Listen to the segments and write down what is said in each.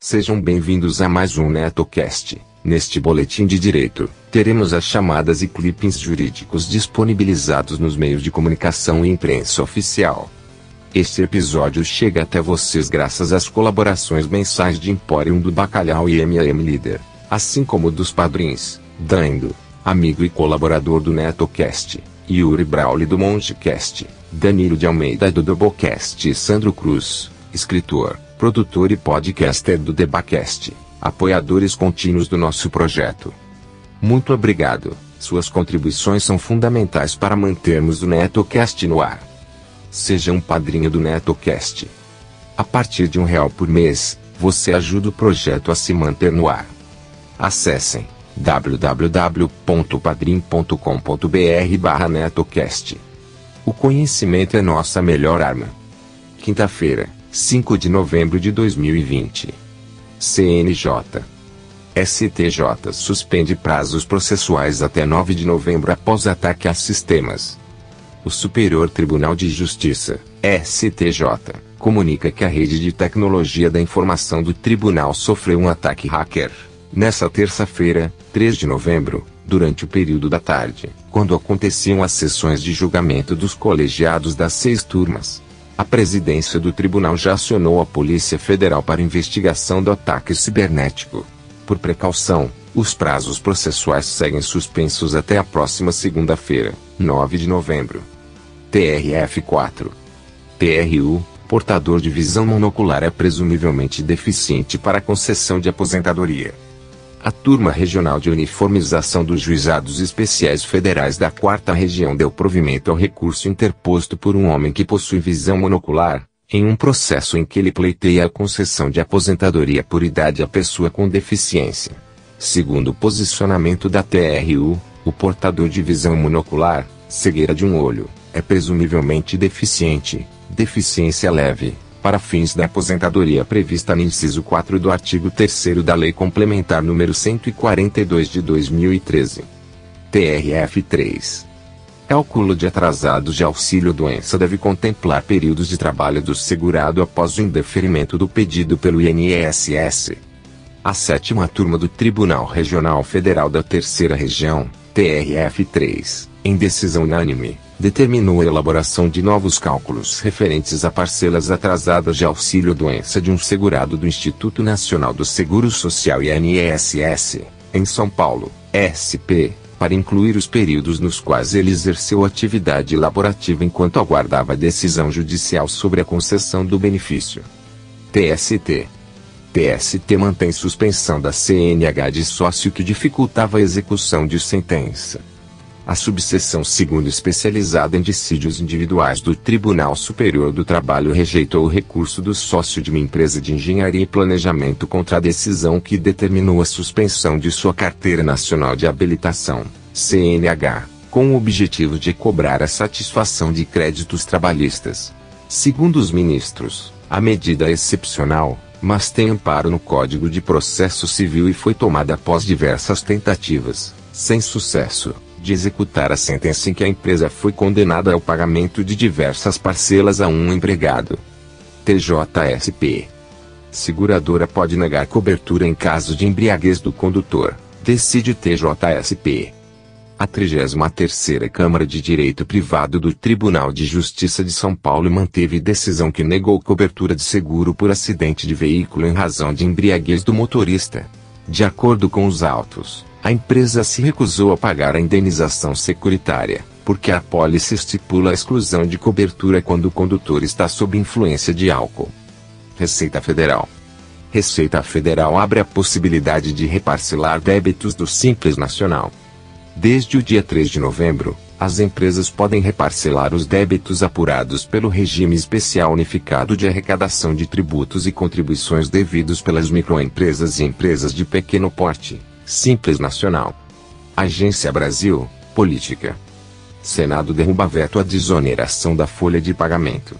Sejam bem-vindos a mais um NetoCast. Neste boletim de direito, teremos as chamadas e clippings jurídicos disponibilizados nos meios de comunicação e imprensa oficial. Este episódio chega até vocês graças às colaborações mensais de Emporium do Bacalhau e MM Líder, assim como dos padrinhos, Dando, amigo e colaborador do NetoCast, Yuri Brauli do Montecast, Danilo de Almeida do Doublecast e Sandro Cruz, escritor, produtor e podcaster do Debacast, apoiadores contínuos do nosso projeto. Muito obrigado, suas contribuições são fundamentais para mantermos o NetoCast no ar. Seja um padrinho do NetoCast. A partir de um real por mês, você ajuda o projeto a se manter no ar. Acessem www.padrim.com.br barra netocast. O conhecimento é nossa melhor arma. Quinta-feira, 5 de novembro de 2020. CNJ. STJ suspende prazos processuais até 9 de novembro após ataque a sistemas. O Superior Tribunal de Justiça, STJ, comunica que a rede de tecnologia da informação do tribunal sofreu um ataque hacker. Nessa terça-feira, 3 de novembro, durante o período da tarde, quando aconteciam as sessões de julgamento dos colegiados das seis turmas. A presidência do tribunal já acionou a Polícia Federal para investigação do ataque cibernético. Por precaução, os prazos processuais seguem suspensos até a próxima segunda-feira, 9 de novembro. TRF4 TRU, portador de visão monocular é presumivelmente deficiente para concessão de aposentadoria. A Turma Regional de Uniformização dos Juizados Especiais Federais da Quarta Região deu provimento ao recurso interposto por um homem que possui visão monocular, em um processo em que ele pleiteia a concessão de aposentadoria por idade à pessoa com deficiência. Segundo o posicionamento da TRU, o portador de visão monocular, cegueira de um olho, é presumivelmente deficiente, deficiência leve, para fins da aposentadoria prevista no inciso 4 do artigo 3 da Lei Complementar número 142 de 2013. TRF3. Cálculo de atrasados de auxílio-doença deve contemplar períodos de trabalho do segurado após o indeferimento do pedido pelo INSS. A sétima turma do Tribunal Regional Federal da Terceira Região, TRF3, em decisão unânime, determinou a elaboração de novos cálculos referentes a parcelas atrasadas de auxílio-doença de um segurado do Instituto Nacional do Seguro Social INSS, em São Paulo, SP, para incluir os períodos nos quais ele exerceu atividade laborativa enquanto aguardava decisão judicial sobre a concessão do benefício. TST TST mantém suspensão da CNH de sócio que dificultava a execução de sentença. A subseção segundo especializada em dissídios individuais do Tribunal Superior do Trabalho rejeitou o recurso do sócio de uma empresa de engenharia e planejamento contra a decisão que determinou a suspensão de sua carteira nacional de habilitação, CNH, com o objetivo de cobrar a satisfação de créditos trabalhistas. Segundo os ministros, a medida é excepcional, mas tem amparo no Código de Processo Civil e foi tomada após diversas tentativas, sem sucesso de executar a sentença em que a empresa foi condenada ao pagamento de diversas parcelas a um empregado. TJSP. Seguradora pode negar cobertura em caso de embriaguez do condutor. Decide TJSP. A 33ª Câmara de Direito Privado do Tribunal de Justiça de São Paulo manteve decisão que negou cobertura de seguro por acidente de veículo em razão de embriaguez do motorista. De acordo com os autos, a empresa se recusou a pagar a indenização securitária, porque a pólice estipula a exclusão de cobertura quando o condutor está sob influência de álcool. Receita Federal Receita Federal abre a possibilidade de reparcelar débitos do Simples Nacional. Desde o dia 3 de novembro, As empresas podem reparcelar os débitos apurados pelo regime especial unificado de arrecadação de tributos e contribuições devidos pelas microempresas e empresas de pequeno porte. Simples Nacional. Agência Brasil, Política. Senado derruba veto à desoneração da folha de pagamento.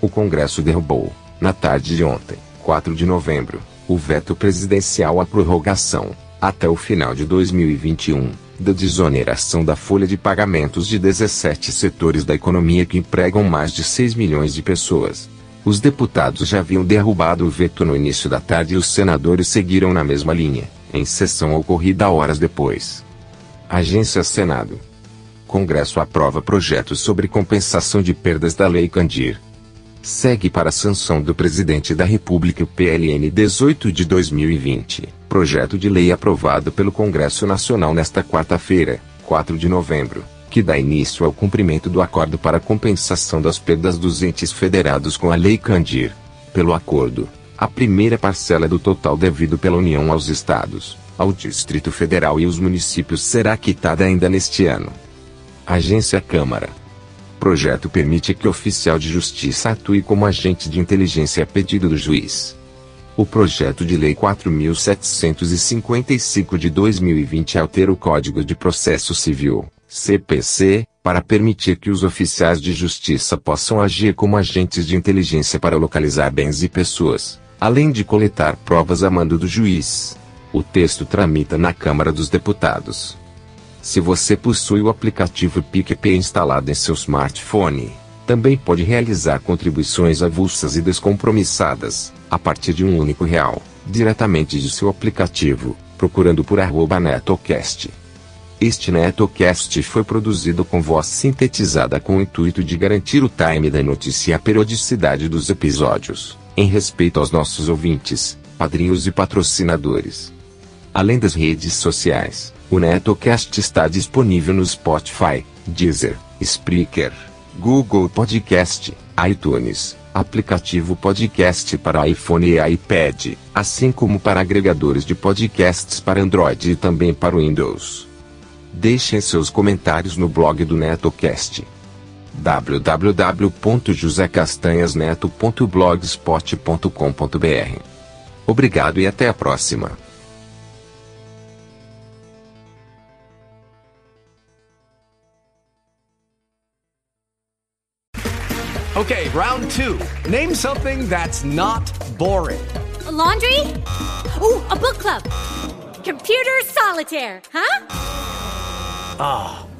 O Congresso derrubou, na tarde de ontem, 4 de novembro, o veto presidencial à prorrogação, até o final de 2021, da desoneração da folha de pagamentos de 17 setores da economia que empregam mais de 6 milhões de pessoas. Os deputados já haviam derrubado o veto no início da tarde e os senadores seguiram na mesma linha, em sessão ocorrida horas depois. Agência Senado. Congresso aprova projeto sobre compensação de perdas da Lei Candir. Segue para a sanção do Presidente da República o PLN 18 de 2020, projeto de lei aprovado pelo Congresso Nacional nesta quarta-feira, 4 de novembro, que dá início ao cumprimento do acordo para compensação das perdas dos entes federados com a Lei Candir. Pelo acordo, a primeira parcela do total devido pela União aos Estados, ao Distrito Federal e os municípios será quitada ainda neste ano. Agência Câmara projeto permite que oficial de justiça atue como agente de inteligência a pedido do juiz. O projeto de lei 4755 de 2020 altera o Código de Processo Civil, CPC, para permitir que os oficiais de justiça possam agir como agentes de inteligência para localizar bens e pessoas, além de coletar provas a mando do juiz. O texto tramita na Câmara dos Deputados. Se você possui o aplicativo PicPay instalado em seu smartphone, também pode realizar contribuições avulsas e descompromissadas, a partir de um único real, diretamente de seu aplicativo, procurando por arroba netocast. Este netocast foi produzido com voz sintetizada com o intuito de garantir o time da notícia e a periodicidade dos episódios, em respeito aos nossos ouvintes, padrinhos e patrocinadores. Além das redes sociais, o Netocast está disponível no Spotify, Deezer, Spreaker, Google Podcast, iTunes, aplicativo podcast para iPhone e iPad, assim como para agregadores de podcasts para Android e também para Windows. Deixem seus comentários no blog do Netocast www.josecastanhasneto.blogspot.com.br. Obrigado e até a próxima. Okay, round two. Name something that's not boring. A laundry? Ooh, a book club. Computer solitaire, huh? Ah, oh,